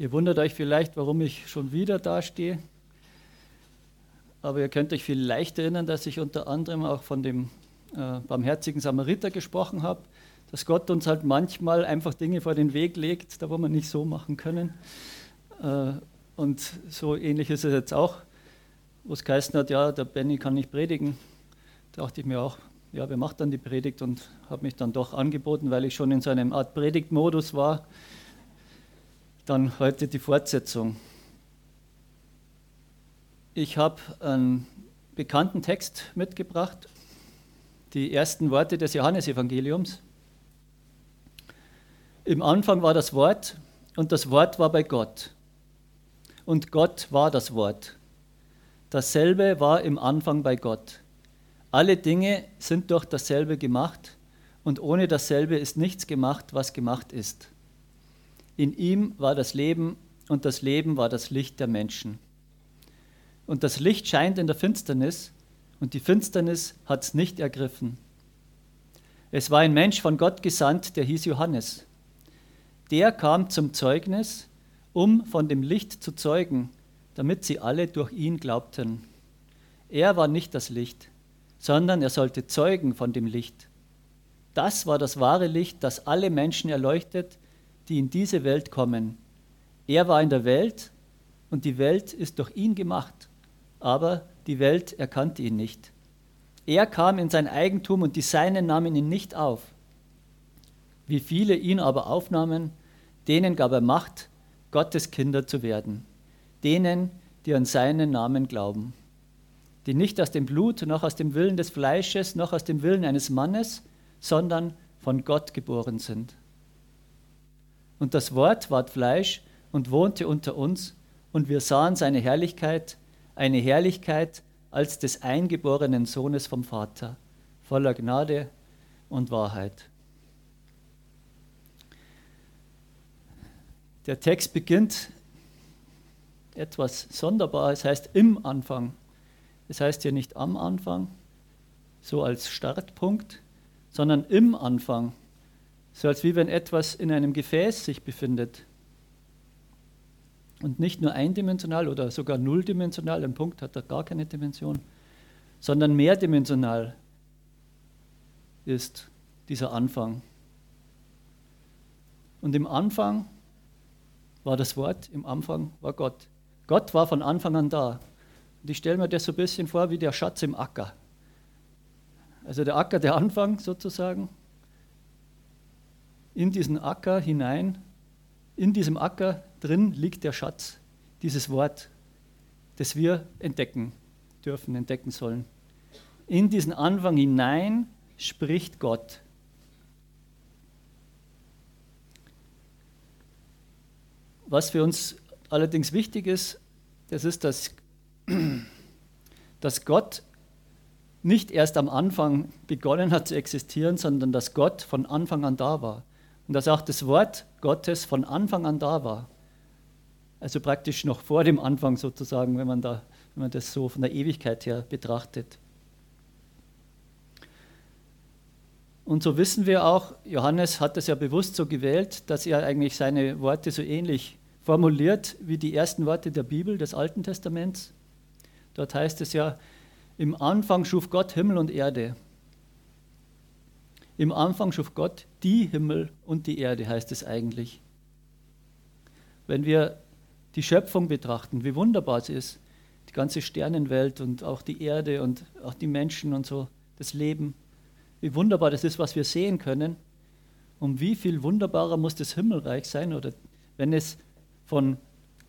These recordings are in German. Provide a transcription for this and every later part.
Ihr wundert euch vielleicht, warum ich schon wieder dastehe. Aber ihr könnt euch vielleicht erinnern, dass ich unter anderem auch von dem äh, barmherzigen Samariter gesprochen habe, dass Gott uns halt manchmal einfach Dinge vor den Weg legt, da wo wir nicht so machen können. Äh, und so ähnlich ist es jetzt auch, wo es geheißen hat, ja, der Benny kann nicht predigen. Da dachte ich mir auch, ja, wer macht dann die Predigt und habe mich dann doch angeboten, weil ich schon in so einem Art Predigtmodus war. Dann heute die Fortsetzung. Ich habe einen bekannten Text mitgebracht, die ersten Worte des Johannesevangeliums. Im Anfang war das Wort und das Wort war bei Gott. Und Gott war das Wort. Dasselbe war im Anfang bei Gott. Alle Dinge sind durch dasselbe gemacht und ohne dasselbe ist nichts gemacht, was gemacht ist. In ihm war das Leben und das Leben war das Licht der Menschen. Und das Licht scheint in der Finsternis und die Finsternis hat es nicht ergriffen. Es war ein Mensch von Gott gesandt, der hieß Johannes. Der kam zum Zeugnis, um von dem Licht zu zeugen, damit sie alle durch ihn glaubten. Er war nicht das Licht, sondern er sollte zeugen von dem Licht. Das war das wahre Licht, das alle Menschen erleuchtet, die in diese Welt kommen. Er war in der Welt und die Welt ist durch ihn gemacht, aber die Welt erkannte ihn nicht. Er kam in sein Eigentum und die Seinen nahmen ihn nicht auf. Wie viele ihn aber aufnahmen, denen gab er Macht, Gottes Kinder zu werden, denen, die an seinen Namen glauben die nicht aus dem Blut, noch aus dem Willen des Fleisches, noch aus dem Willen eines Mannes, sondern von Gott geboren sind. Und das Wort ward Fleisch und wohnte unter uns, und wir sahen seine Herrlichkeit, eine Herrlichkeit als des eingeborenen Sohnes vom Vater, voller Gnade und Wahrheit. Der Text beginnt etwas sonderbar, es heißt im Anfang. Das heißt hier nicht am Anfang, so als Startpunkt, sondern im Anfang, so als wie wenn etwas in einem Gefäß sich befindet. Und nicht nur eindimensional oder sogar nulldimensional, ein Punkt hat da gar keine Dimension, sondern mehrdimensional ist dieser Anfang. Und im Anfang war das Wort, im Anfang war Gott. Gott war von Anfang an da. Und ich stelle mir das so ein bisschen vor wie der Schatz im Acker. Also der Acker, der Anfang sozusagen. In diesen Acker hinein, in diesem Acker drin liegt der Schatz, dieses Wort, das wir entdecken dürfen, entdecken sollen. In diesen Anfang hinein spricht Gott. Was für uns allerdings wichtig ist, das ist, dass dass Gott nicht erst am Anfang begonnen hat zu existieren, sondern dass Gott von Anfang an da war. Und dass auch das Wort Gottes von Anfang an da war. Also praktisch noch vor dem Anfang sozusagen, wenn man, da, wenn man das so von der Ewigkeit her betrachtet. Und so wissen wir auch, Johannes hat es ja bewusst so gewählt, dass er eigentlich seine Worte so ähnlich formuliert wie die ersten Worte der Bibel, des Alten Testaments. Dort heißt es ja, im Anfang schuf Gott Himmel und Erde. Im Anfang schuf Gott die Himmel und die Erde, heißt es eigentlich. Wenn wir die Schöpfung betrachten, wie wunderbar sie ist, die ganze Sternenwelt und auch die Erde und auch die Menschen und so, das Leben, wie wunderbar das ist, was wir sehen können. Und wie viel wunderbarer muss das Himmelreich sein, oder wenn es von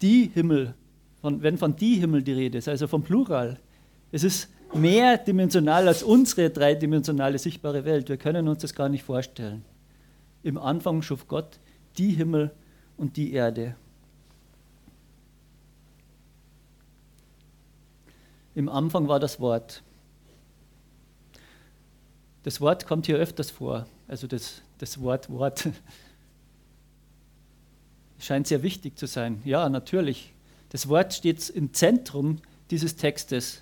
die Himmel von, wenn von die Himmel die Rede ist, also vom Plural. Es ist mehrdimensional als unsere dreidimensionale sichtbare Welt. Wir können uns das gar nicht vorstellen. Im Anfang schuf Gott die Himmel und die Erde. Im Anfang war das Wort. Das Wort kommt hier öfters vor, also das, das Wort Wort. Scheint sehr wichtig zu sein. Ja, natürlich. Das Wort steht im Zentrum dieses Textes.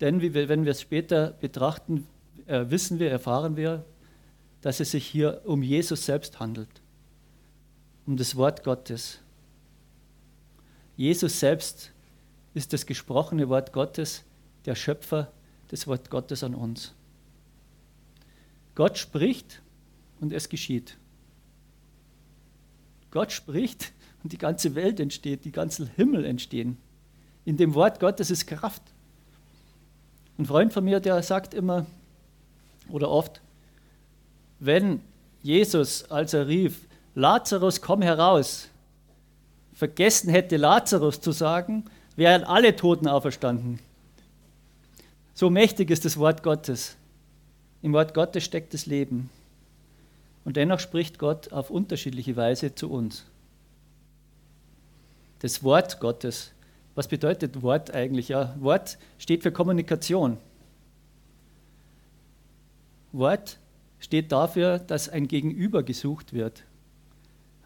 Denn wenn wir es später betrachten, äh, wissen wir, erfahren wir, dass es sich hier um Jesus selbst handelt, um das Wort Gottes. Jesus selbst ist das gesprochene Wort Gottes, der Schöpfer des Wort Gottes an uns. Gott spricht und es geschieht. Gott spricht und die ganze Welt entsteht, die ganzen Himmel entstehen. In dem Wort Gottes ist Kraft. Ein Freund von mir, der sagt immer oder oft, wenn Jesus, als er rief, Lazarus, komm heraus, vergessen hätte, Lazarus zu sagen, wären alle Toten auferstanden. So mächtig ist das Wort Gottes. Im Wort Gottes steckt das Leben. Und dennoch spricht Gott auf unterschiedliche Weise zu uns. Das Wort Gottes. Was bedeutet Wort eigentlich? Ja, Wort steht für Kommunikation. Wort steht dafür, dass ein Gegenüber gesucht wird.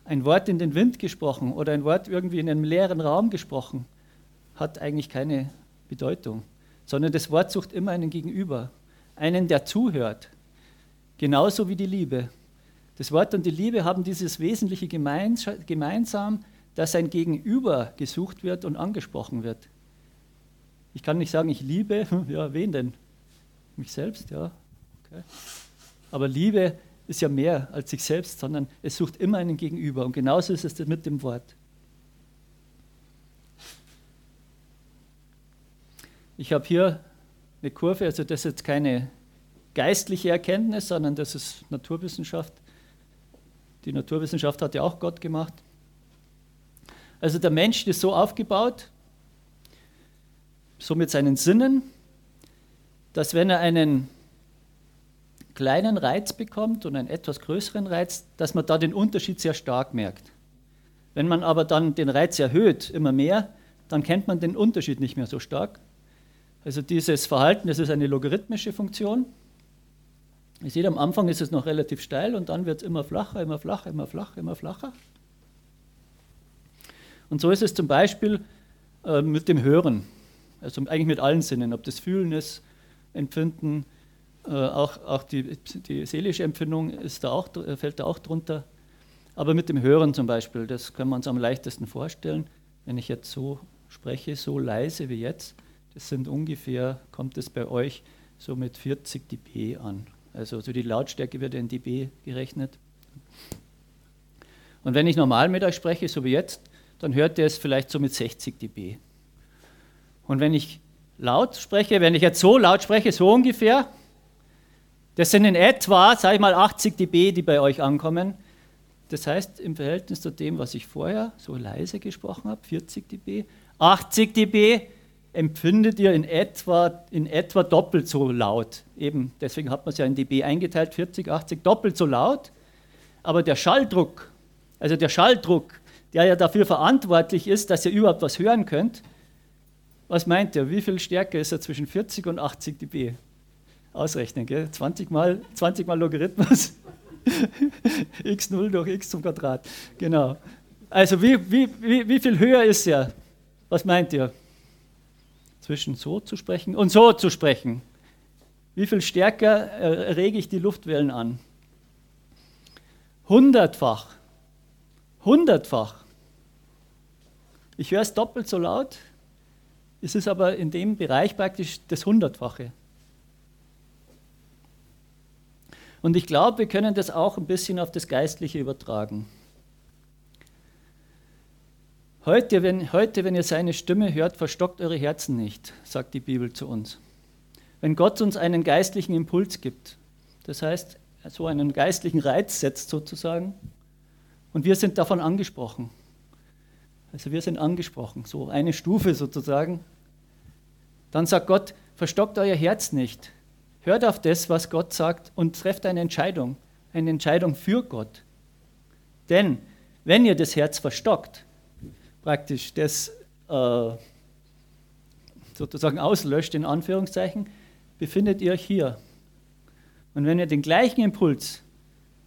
Ein Wort in den Wind gesprochen oder ein Wort irgendwie in einem leeren Raum gesprochen hat eigentlich keine Bedeutung, sondern das Wort sucht immer einen Gegenüber, einen, der zuhört. Genauso wie die Liebe. Das Wort und die Liebe haben dieses Wesentliche gemeinsam, dass ein Gegenüber gesucht wird und angesprochen wird. Ich kann nicht sagen, ich liebe, ja, wen denn? Mich selbst, ja. Okay. Aber Liebe ist ja mehr als sich selbst, sondern es sucht immer einen Gegenüber. Und genauso ist es mit dem Wort. Ich habe hier eine Kurve, also das ist jetzt keine geistliche Erkenntnis, sondern das ist Naturwissenschaft. Die Naturwissenschaft hat ja auch Gott gemacht. Also der Mensch ist so aufgebaut, so mit seinen Sinnen, dass wenn er einen kleinen Reiz bekommt und einen etwas größeren Reiz, dass man da den Unterschied sehr stark merkt. Wenn man aber dann den Reiz erhöht, immer mehr, dann kennt man den Unterschied nicht mehr so stark. Also dieses Verhalten, das ist eine logarithmische Funktion. Ihr seht, am Anfang ist es noch relativ steil und dann wird es immer flacher, immer flacher, immer flacher, immer flacher. Und so ist es zum Beispiel äh, mit dem Hören, also eigentlich mit allen Sinnen, ob das Fühlen ist, Empfinden, äh, auch, auch die, die, seelische Empfindung ist da auch, fällt da auch drunter. Aber mit dem Hören zum Beispiel, das können wir uns am leichtesten vorstellen. Wenn ich jetzt so spreche, so leise wie jetzt, das sind ungefähr, kommt es bei euch so mit 40 dB an. Also so die Lautstärke wird in dB gerechnet. Und wenn ich normal mit euch spreche, so wie jetzt, dann hört ihr es vielleicht so mit 60 dB. Und wenn ich laut spreche, wenn ich jetzt so laut spreche, so ungefähr, das sind in etwa, sage ich mal, 80 dB, die bei euch ankommen. Das heißt, im Verhältnis zu dem, was ich vorher so leise gesprochen habe, 40 dB, 80 dB, empfindet ihr in etwa, in etwa doppelt so laut. Eben, deswegen hat man es ja in dB eingeteilt, 40, 80, doppelt so laut. Aber der Schalldruck, also der Schalldruck, der ja dafür verantwortlich ist, dass ihr überhaupt was hören könnt, was meint ihr, wie viel stärker ist er zwischen 40 und 80 dB? Ausrechnen, gell? 20 mal, 20 mal Logarithmus. x0 durch x zum Quadrat. Genau. Also wie, wie, wie, wie viel höher ist er? Was meint ihr? zwischen so zu sprechen und so zu sprechen. Wie viel stärker rege ich die Luftwellen an? Hundertfach. Hundertfach. Ich höre es doppelt so laut, es ist aber in dem Bereich praktisch das Hundertfache. Und ich glaube, wir können das auch ein bisschen auf das Geistliche übertragen. Heute wenn, heute, wenn ihr seine Stimme hört, verstockt eure Herzen nicht, sagt die Bibel zu uns. Wenn Gott uns einen geistlichen Impuls gibt, das heißt, so einen geistlichen Reiz setzt sozusagen, und wir sind davon angesprochen. Also wir sind angesprochen, so eine Stufe sozusagen. Dann sagt Gott, verstockt euer Herz nicht. Hört auf das, was Gott sagt und trefft eine Entscheidung, eine Entscheidung für Gott. Denn wenn ihr das Herz verstockt, praktisch das äh, sozusagen auslöscht, in Anführungszeichen, befindet ihr euch hier. Und wenn ihr den gleichen Impuls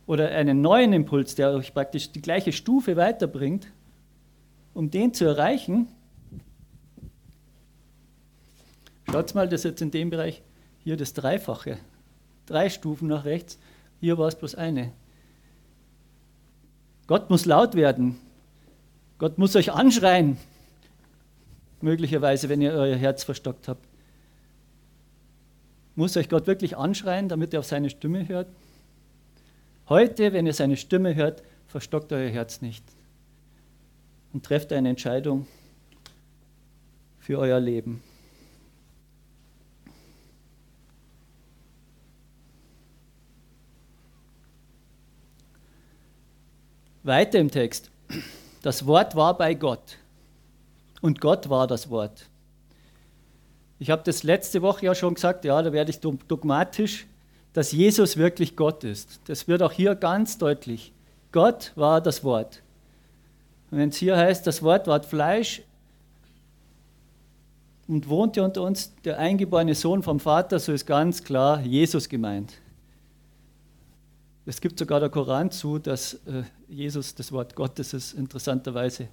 oder einen neuen Impuls, der euch praktisch die gleiche Stufe weiterbringt, um den zu erreichen, schaut mal, das ist jetzt in dem Bereich hier das Dreifache. Drei Stufen nach rechts, hier war es bloß eine. Gott muss laut werden, Gott muss euch anschreien. möglicherweise, wenn ihr euer Herz verstockt habt. Muss euch Gott wirklich anschreien, damit ihr auf seine Stimme hört? Heute, wenn ihr seine Stimme hört, verstockt euer Herz nicht und trefft eine Entscheidung für euer Leben. Weiter im Text. Das Wort war bei Gott und Gott war das Wort. Ich habe das letzte Woche ja schon gesagt, ja, da werde ich dogmatisch, dass Jesus wirklich Gott ist. Das wird auch hier ganz deutlich. Gott war das Wort. Wenn es hier heißt, das Wort ward Fleisch und wohnte unter uns, der eingeborene Sohn vom Vater, so ist ganz klar Jesus gemeint. Es gibt sogar der Koran zu, dass äh, Jesus das Wort Gottes ist, interessanterweise.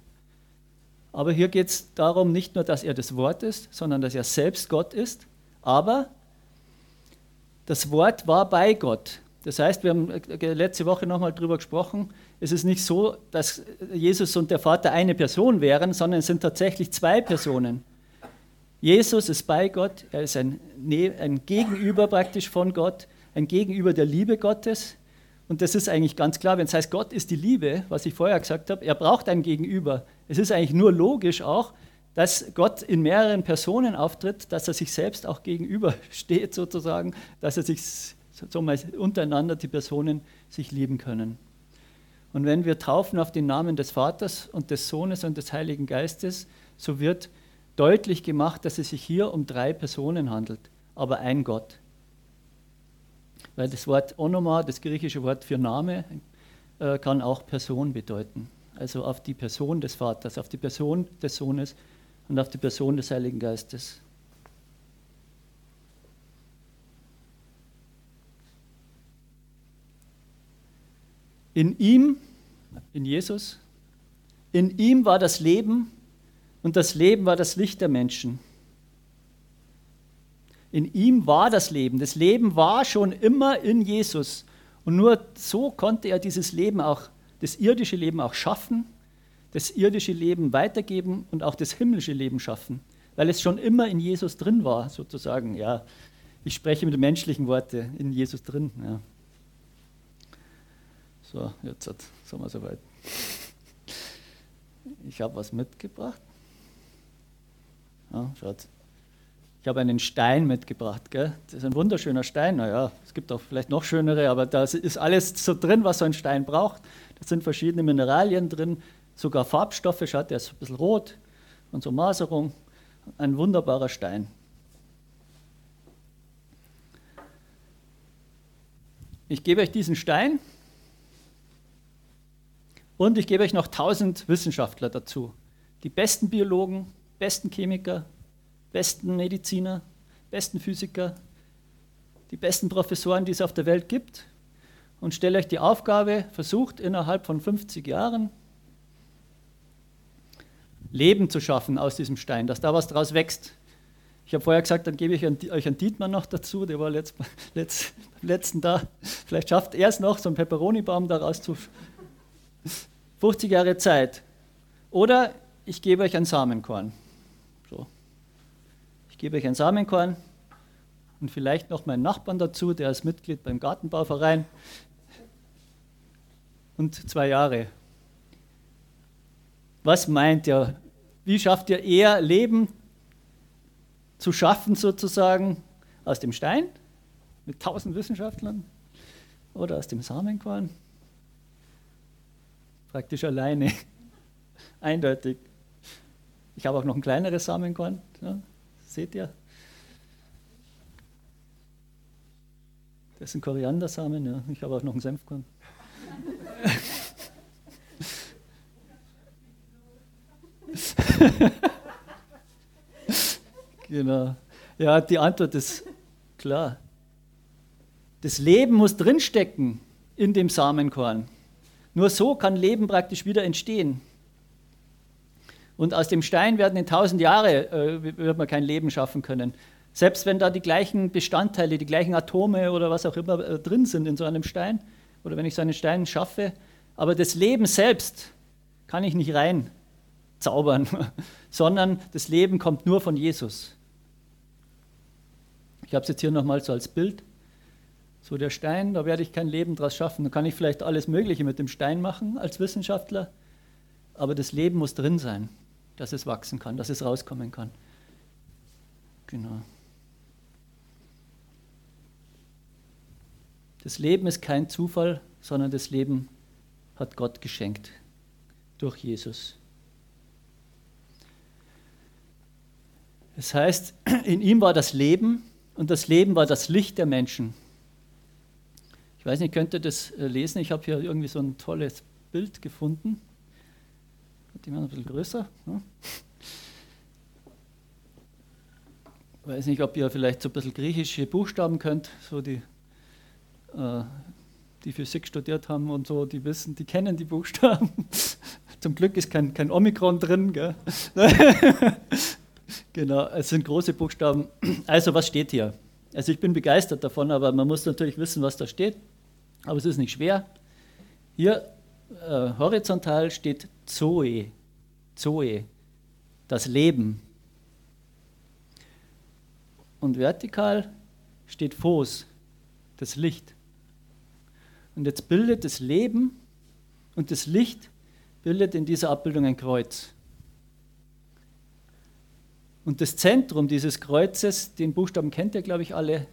Aber hier geht es darum, nicht nur, dass er das Wort ist, sondern dass er selbst Gott ist. Aber das Wort war bei Gott. Das heißt, wir haben äh, letzte Woche nochmal darüber gesprochen, es ist nicht so, dass Jesus und der Vater eine Person wären, sondern es sind tatsächlich zwei Personen. Jesus ist bei Gott, er ist ein, ein Gegenüber praktisch von Gott, ein Gegenüber der Liebe Gottes. Und das ist eigentlich ganz klar, wenn es heißt, Gott ist die Liebe, was ich vorher gesagt habe, er braucht ein Gegenüber. Es ist eigentlich nur logisch auch, dass Gott in mehreren Personen auftritt, dass er sich selbst auch gegenübersteht sozusagen, dass er sich so mal untereinander die Personen sich lieben können. Und wenn wir taufen auf den Namen des Vaters und des Sohnes und des Heiligen Geistes, so wird deutlich gemacht, dass es sich hier um drei Personen handelt, aber ein Gott. Weil das Wort Onoma, das griechische Wort für Name, äh, kann auch Person bedeuten. Also auf die Person des Vaters, auf die Person des Sohnes und auf die Person des Heiligen Geistes. In ihm, in Jesus, in ihm war das Leben und das Leben war das Licht der Menschen. In ihm war das Leben. Das Leben war schon immer in Jesus. Und nur so konnte er dieses Leben auch, das irdische Leben auch schaffen, das irdische Leben weitergeben und auch das himmlische Leben schaffen, weil es schon immer in Jesus drin war, sozusagen. Ja, ich spreche mit menschlichen Worten in Jesus drin. Ja. So, jetzt sind wir soweit. Ich habe was mitgebracht. Ja, schaut. Ich habe einen Stein mitgebracht. Gell? Das ist ein wunderschöner Stein. Naja, es gibt auch vielleicht noch schönere, aber da ist alles so drin, was so ein Stein braucht. Da sind verschiedene Mineralien drin, sogar Farbstoffe. Schaut, der ist ein bisschen rot und so Maserung. Ein wunderbarer Stein. Ich gebe euch diesen Stein und ich gebe euch noch tausend Wissenschaftler dazu. Die besten Biologen, besten Chemiker, besten Mediziner, besten Physiker, die besten Professoren, die es auf der Welt gibt. Und stelle euch die Aufgabe, versucht innerhalb von 50 Jahren Leben zu schaffen aus diesem Stein, dass da was draus wächst. Ich habe vorher gesagt, dann gebe ich euch einen Dietmar noch dazu, der war letzt, letzt, letzten da. Vielleicht schafft er es noch, so einen Peperonibaum daraus zu. 50 Jahre Zeit. Oder ich gebe euch ein Samenkorn. Ich gebe euch ein Samenkorn und vielleicht noch meinen Nachbarn dazu, der ist Mitglied beim Gartenbauverein. Und zwei Jahre. Was meint ihr? Wie schafft ihr eher Leben zu schaffen, sozusagen, aus dem Stein mit tausend Wissenschaftlern oder aus dem Samenkorn? Praktisch alleine. Eindeutig. Ich habe auch noch ein kleineres Samenkorn. Ja. Seht ihr? Das sind Koriandersamen, ja. Ich habe auch noch einen Senfkorn. genau. Ja, die Antwort ist klar. Das Leben muss drinstecken in dem Samenkorn. Nur so kann Leben praktisch wieder entstehen. Und aus dem Stein werden in tausend Jahren äh, wird man kein Leben schaffen können. Selbst wenn da die gleichen Bestandteile, die gleichen Atome oder was auch immer äh, drin sind in so einem Stein, oder wenn ich so einen Stein schaffe, aber das Leben selbst kann ich nicht rein zaubern, sondern das Leben kommt nur von Jesus. Ich habe es jetzt hier nochmal so als Bild. So der Stein, da werde ich kein Leben draus schaffen. Da kann ich vielleicht alles Mögliche mit dem Stein machen als Wissenschaftler, aber das Leben muss drin sein, dass es wachsen kann, dass es rauskommen kann. Genau. Das Leben ist kein Zufall, sondern das Leben hat Gott geschenkt durch Jesus. Das heißt, in ihm war das Leben und das Leben war das Licht der Menschen. Ich weiß nicht, könnt ihr das äh, lesen? Ich habe hier irgendwie so ein tolles Bild gefunden. Die werden ein bisschen größer. Ne? Ich weiß nicht, ob ihr vielleicht so ein bisschen griechische Buchstaben könnt, so die äh, die Physik studiert haben und so, die wissen, die kennen die Buchstaben. Zum Glück ist kein, kein Omikron drin. Gell? genau, es sind große Buchstaben. Also, was steht hier? Also, ich bin begeistert davon, aber man muss natürlich wissen, was da steht. Aber es ist nicht schwer. Hier äh, horizontal steht Zoe. Zoe, das Leben. Und vertikal steht Phos, das Licht. Und jetzt bildet das Leben und das Licht bildet in dieser Abbildung ein Kreuz. Und das Zentrum dieses Kreuzes, den Buchstaben kennt ihr, glaube ich, alle,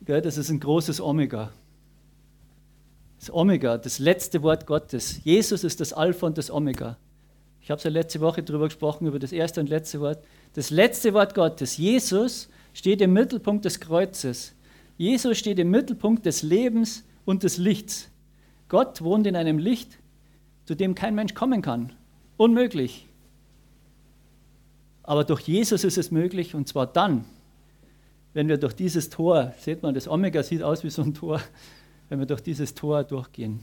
das ist ein großes Omega. Das Omega, das letzte Wort Gottes. Jesus ist das Alpha und das Omega. Ich habe es ja letzte Woche darüber gesprochen, über das erste und letzte Wort. Das letzte Wort Gottes, Jesus, steht im Mittelpunkt des Kreuzes. Jesus steht im Mittelpunkt des Lebens und des Lichts. Gott wohnt in einem Licht, zu dem kein Mensch kommen kann. Unmöglich. Aber durch Jesus ist es möglich und zwar dann, wenn wir durch dieses Tor, seht man, das Omega sieht aus wie so ein Tor, wenn wir durch dieses Tor durchgehen.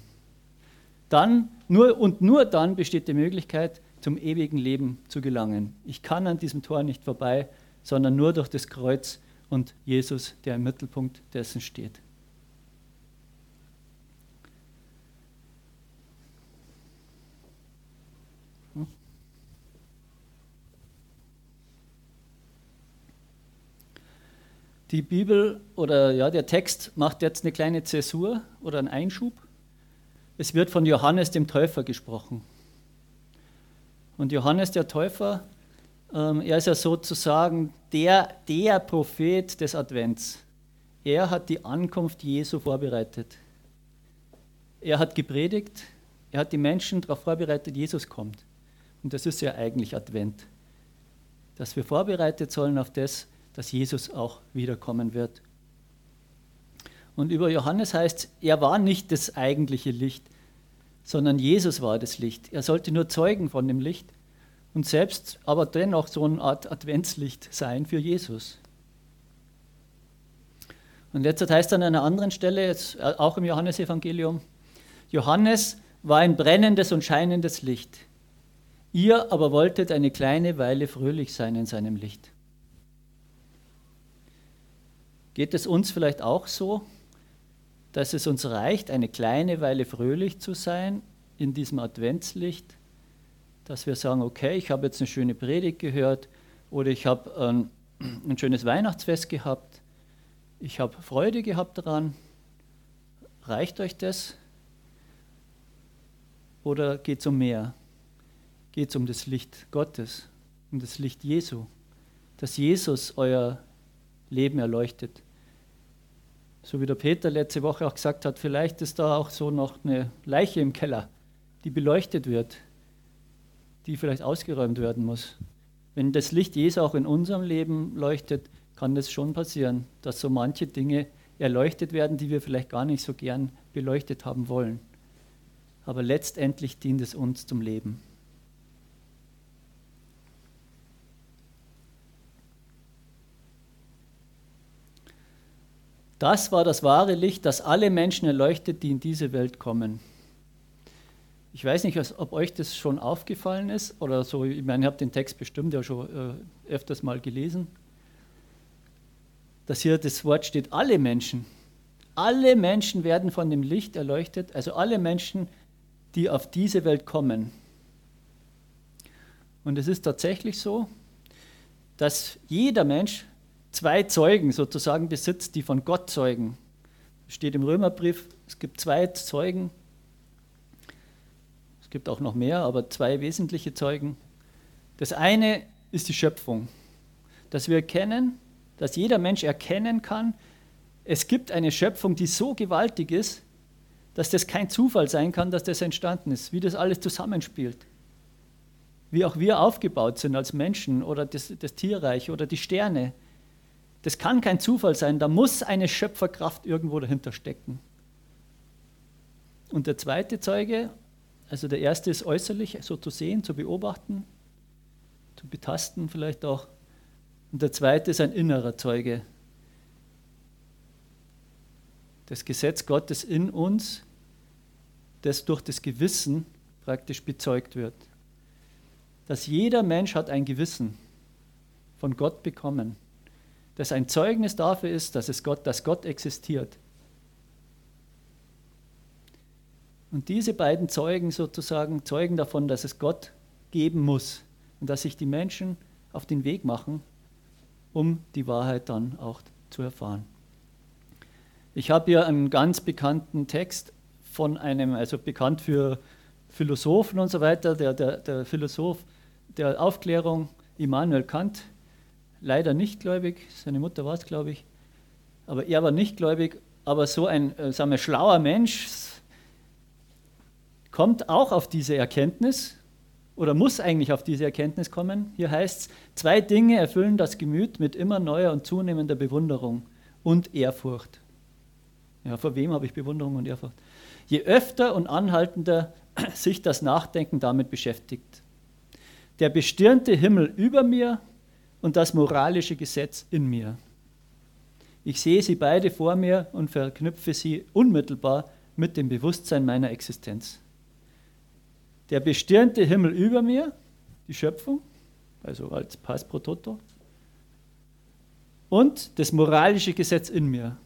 Dann nur und nur dann besteht die Möglichkeit, zum ewigen Leben zu gelangen. Ich kann an diesem Tor nicht vorbei, sondern nur durch das Kreuz und Jesus, der im Mittelpunkt dessen steht. Die Bibel oder ja, der Text macht jetzt eine kleine Zäsur oder einen Einschub. Es wird von Johannes dem Täufer gesprochen. Und Johannes der Täufer, ähm, er ist ja sozusagen der, der Prophet des Advents. Er hat die Ankunft Jesu vorbereitet. Er hat gepredigt, er hat die Menschen darauf vorbereitet, Jesus kommt. Und das ist ja eigentlich Advent. Dass wir vorbereitet sollen auf das, dass Jesus auch wiederkommen wird. Und über Johannes heißt, er war nicht das eigentliche Licht, sondern Jesus war das Licht. Er sollte nur Zeugen von dem Licht und selbst aber dennoch so eine Art Adventslicht sein für Jesus. Und jetzt heißt an einer anderen Stelle, äh, auch im Johannesevangelium, Johannes war ein brennendes und scheinendes Licht. Ihr aber wolltet eine kleine Weile fröhlich sein in seinem Licht. Geht es uns vielleicht auch so, dass es uns reicht, eine kleine Weile fröhlich zu sein in diesem Adventslicht, dass wir sagen, okay, ich habe jetzt eine schöne Predigt gehört oder ich habe ein, ein schönes Weihnachtsfest gehabt, ich habe Freude gehabt daran. Reicht euch das? Oder geht es um mehr? Geht es um das Licht Gottes, um das Licht Jesu, dass Jesus euer Leben erleuchtet. So wie der Peter letzte Woche auch gesagt hat, vielleicht ist da auch so noch eine Leiche im Keller, die beleuchtet wird, die vielleicht ausgeräumt werden muss. Wenn das Licht Jesu auch in unserem Leben leuchtet, kann das schon passieren, dass so manche Dinge erleuchtet werden, die wir vielleicht gar nicht so gern beleuchtet haben wollen. Aber letztendlich dient es uns zum Leben. Das war das wahre Licht, das alle Menschen erleuchtet, die in diese Welt kommen. Ich weiß nicht, ob euch das schon aufgefallen ist oder so. Ich meine, ihr habt den Text bestimmt ja schon äh, öfters mal gelesen. Dass hier das Wort steht, alle Menschen. Alle Menschen werden von dem Licht erleuchtet, also alle Menschen, die auf diese Welt kommen. Und es ist tatsächlich so, dass jeder Mensch zwei Zeugen sozusagen besitzt, die von Gott zeugen. Steht im Römerbrief, es gibt zwei Zeugen. Es gibt auch noch mehr, aber zwei wesentliche Zeugen. Das eine ist die Schöpfung, dass wir erkennen, dass jeder Mensch erkennen kann, es gibt eine Schöpfung, die so gewaltig ist, dass das kein Zufall sein kann, dass das entstanden ist, wie das alles zusammenspielt. Wie auch wir aufgebaut sind als Menschen oder das, das Tierreich oder die Sterne. Das kann kein Zufall sein, da muss eine Schöpferkraft irgendwo dahinter stecken. Und der zweite Zeuge, also der erste ist äußerlich, so zu sehen, zu beobachten, zu betasten vielleicht auch. Und der zweite ist ein innerer Zeuge. Das Gesetz Gottes in uns, das durch das Gewissen praktisch bezeugt wird. Dass jeder Mensch hat ein Gewissen von Gott bekommen das ein Zeugnis dafür ist, dass, es Gott, dass Gott existiert. Und diese beiden Zeugen sozusagen zeugen davon, dass es Gott geben muss und dass sich die Menschen auf den Weg machen, um die Wahrheit dann auch zu erfahren. Ich habe hier einen ganz bekannten Text von einem, also bekannt für Philosophen und so weiter, der, der, der Philosoph der Aufklärung Immanuel Kant, leider nicht gläubig, seine Mutter war es, glaube ich, aber er war nicht gläubig, aber so ein äh, sagen wir, schlauer Mensch kommt auch auf diese Erkenntnis oder muss eigentlich auf diese Erkenntnis kommen. Hier heißt es, zwei Dinge erfüllen das Gemüt mit immer neuer und zunehmender Bewunderung und Ehrfurcht. Ja, vor wem habe ich Bewunderung und Ehrfurcht? Je öfter und anhaltender sich das Nachdenken damit beschäftigt. Der bestirnte Himmel über mir und das moralische Gesetz in mir. Ich sehe sie beide vor mir und verknüpfe sie unmittelbar mit dem Bewusstsein meiner Existenz. Der bestirnte Himmel über mir, die Schöpfung, also als Pass pro Toto, und das moralische Gesetz in mir,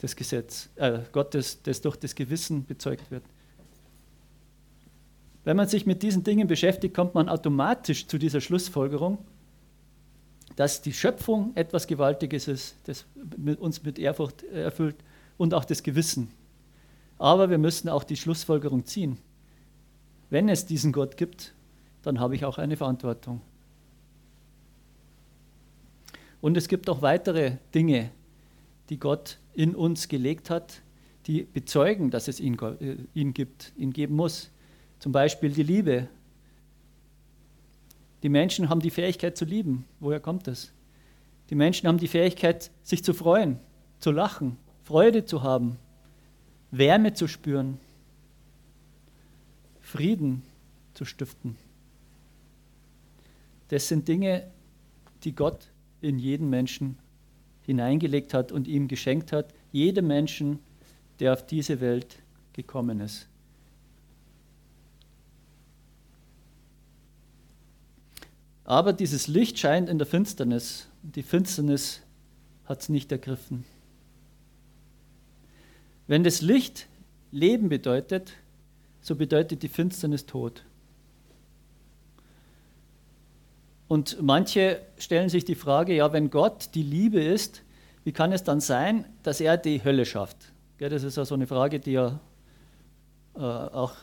das Gesetz äh, Gottes, das durch das Gewissen bezeugt wird. Wenn man sich mit diesen Dingen beschäftigt, kommt man automatisch zu dieser Schlussfolgerung, dass die Schöpfung etwas Gewaltiges ist, das uns mit Ehrfurcht erfüllt und auch das Gewissen. Aber wir müssen auch die Schlussfolgerung ziehen. Wenn es diesen Gott gibt, dann habe ich auch eine Verantwortung. Und es gibt auch weitere Dinge, die Gott in uns gelegt hat, die bezeugen, dass es ihn, äh, ihn gibt, ihn geben muss. Zum Beispiel die Liebe, die Menschen haben die Fähigkeit zu lieben. Woher kommt das? Die Menschen haben die Fähigkeit, sich zu freuen, zu lachen, Freude zu haben, Wärme zu spüren, Frieden zu stiften. Das sind Dinge, die Gott in jeden Menschen hineingelegt hat und ihm geschenkt hat, jedem Menschen, der auf diese Welt gekommen ist. Aber dieses Licht scheint in der Finsternis. Die Finsternis hat es nicht ergriffen. Wenn das Licht Leben bedeutet, so bedeutet die Finsternis Tod. Und manche stellen sich die Frage, ja, wenn Gott die Liebe ist, wie kann es dann sein, dass er die Hölle schafft? Das ist ja so eine Frage, die ja äh, auch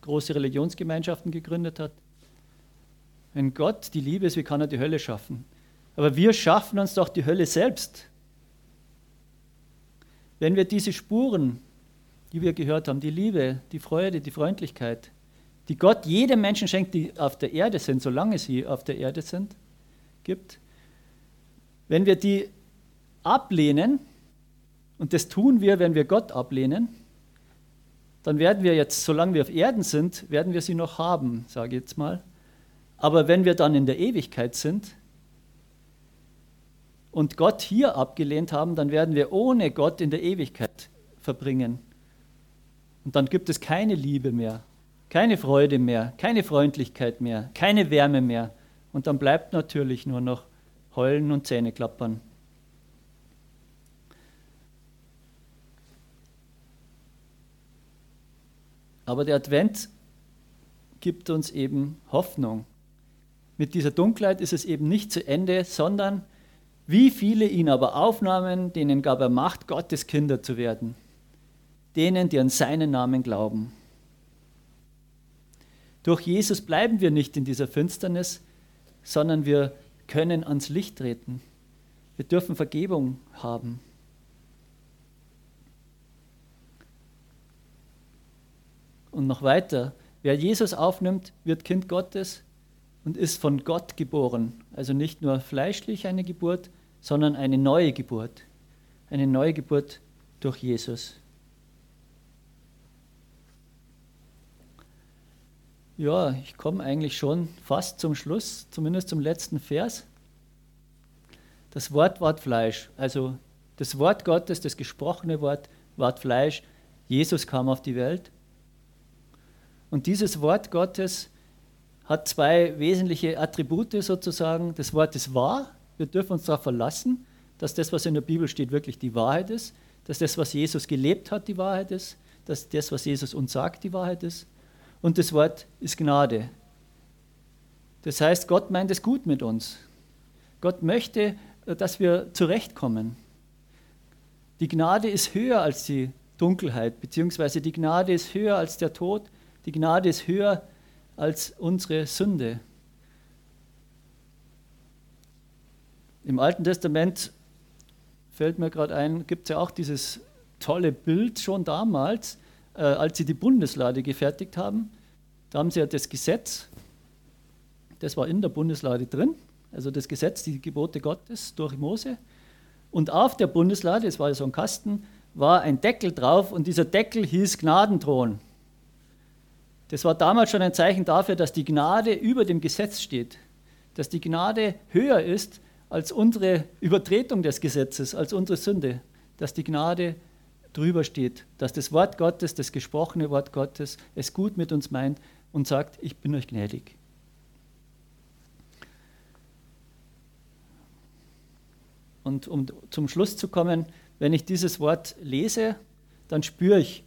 große Religionsgemeinschaften gegründet hat. Wenn Gott die Liebe ist, wie kann er die Hölle schaffen? Aber wir schaffen uns doch die Hölle selbst. Wenn wir diese Spuren, die wir gehört haben, die Liebe, die Freude, die Freundlichkeit, die Gott jedem Menschen schenkt, die auf der Erde sind, solange sie auf der Erde sind, gibt, wenn wir die ablehnen, und das tun wir, wenn wir Gott ablehnen, dann werden wir jetzt, solange wir auf Erden sind, werden wir sie noch haben, sage ich jetzt mal. Aber wenn wir dann in der Ewigkeit sind und Gott hier abgelehnt haben, dann werden wir ohne Gott in der Ewigkeit verbringen. Und dann gibt es keine Liebe mehr, keine Freude mehr, keine Freundlichkeit mehr, keine Wärme mehr. Und dann bleibt natürlich nur noch Heulen und Zähneklappern. Aber der Advent gibt uns eben Hoffnung mit dieser Dunkelheit ist es eben nicht zu Ende, sondern wie viele ihn aber aufnahmen, denen gab er Macht, Gottes Kinder zu werden, denen, die an seinen Namen glauben. Durch Jesus bleiben wir nicht in dieser Finsternis, sondern wir können ans Licht treten. Wir dürfen Vergebung haben. Und noch weiter, wer Jesus aufnimmt, wird Kind Gottes und ist von Gott geboren. Also nicht nur fleischlich eine Geburt, sondern eine neue Geburt. Eine neue Geburt durch Jesus. Ja, ich komme eigentlich schon fast zum Schluss, zumindest zum letzten Vers. Das Wort ward Fleisch, also das Wort Gottes, das gesprochene Wort ward Fleisch. Jesus kam auf die Welt. Und dieses Wort Gottes hat zwei wesentliche Attribute sozusagen. Das Wort ist wahr. Wir dürfen uns darauf verlassen, dass das, was in der Bibel steht, wirklich die Wahrheit ist. Dass das, was Jesus gelebt hat, die Wahrheit ist. Dass das, was Jesus uns sagt, die Wahrheit ist. Und das Wort ist Gnade. Das heißt, Gott meint es gut mit uns. Gott möchte, dass wir zurechtkommen. Die Gnade ist höher als die Dunkelheit, beziehungsweise die Gnade ist höher als der Tod. Die Gnade ist höher als als unsere Sünde. Im Alten Testament fällt mir gerade ein, gibt es ja auch dieses tolle Bild schon damals, äh, als sie die Bundeslade gefertigt haben. Da haben sie ja das Gesetz, das war in der Bundeslade drin, also das Gesetz, die Gebote Gottes durch Mose. Und auf der Bundeslade, es war ja so ein Kasten, war ein Deckel drauf und dieser Deckel hieß Gnadenthron. Das war damals schon ein Zeichen dafür, dass die Gnade über dem Gesetz steht, dass die Gnade höher ist als unsere Übertretung des Gesetzes, als unsere Sünde, dass die Gnade drüber steht, dass das Wort Gottes, das gesprochene Wort Gottes, es gut mit uns meint und sagt, ich bin euch gnädig. Und um zum Schluss zu kommen, wenn ich dieses Wort lese, dann spüre ich,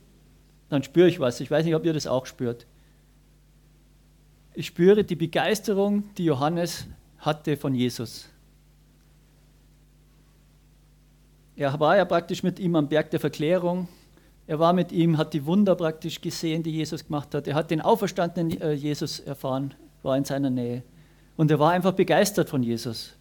dann spüre ich was. Ich weiß nicht, ob ihr das auch spürt. Ich spüre die Begeisterung, die Johannes hatte von Jesus. Er war ja praktisch mit ihm am Berg der Verklärung. Er war mit ihm, hat die Wunder praktisch gesehen, die Jesus gemacht hat. Er hat den auferstandenen äh, Jesus erfahren, war in seiner Nähe. Und er war einfach begeistert von Jesus.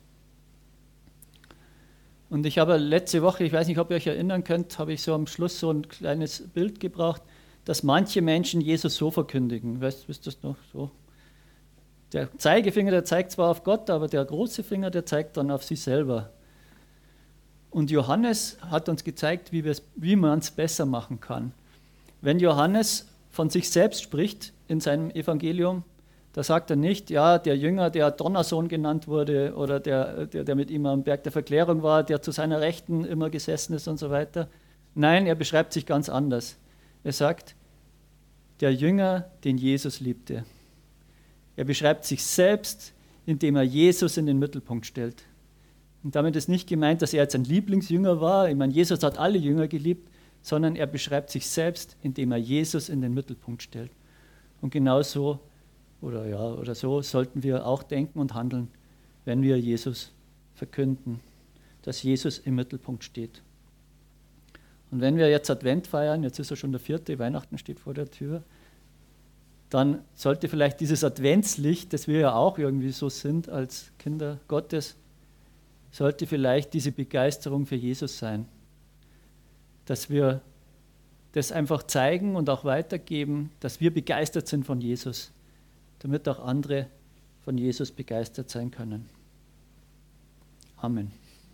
Und ich habe letzte Woche, ich weiß nicht, ob ihr euch erinnern könnt, habe ich so am Schluss so ein kleines Bild gebracht dass manche Menschen Jesus so verkündigen. Weißt, wisst ihr das noch? So. Der Zeigefinger, der zeigt zwar auf Gott, aber der große Finger, der zeigt dann auf sich selber. Und Johannes hat uns gezeigt, wie, wie man es besser machen kann. Wenn Johannes von sich selbst spricht in seinem Evangelium, da sagt er nicht, ja, der Jünger, der Donnersohn genannt wurde oder der, der, der mit ihm am Berg der Verklärung war, der zu seiner Rechten immer gesessen ist und so weiter. Nein, er beschreibt sich ganz anders. Er sagt, der Jünger, den Jesus liebte. Er beschreibt sich selbst, indem er Jesus in den Mittelpunkt stellt. Und damit ist nicht gemeint, dass er jetzt ein Lieblingsjünger war. Ich meine, Jesus hat alle Jünger geliebt, sondern er beschreibt sich selbst, indem er Jesus in den Mittelpunkt stellt. Und genau so oder ja oder so sollten wir auch denken und handeln, wenn wir Jesus verkünden, dass Jesus im Mittelpunkt steht. Und wenn wir jetzt Advent feiern, jetzt ist ja schon der vierte, Weihnachten steht vor der Tür, dann sollte vielleicht dieses Adventslicht, das wir ja auch irgendwie so sind als Kinder Gottes, sollte vielleicht diese Begeisterung für Jesus sein. Dass wir das einfach zeigen und auch weitergeben, dass wir begeistert sind von Jesus, damit auch andere von Jesus begeistert sein können. Amen.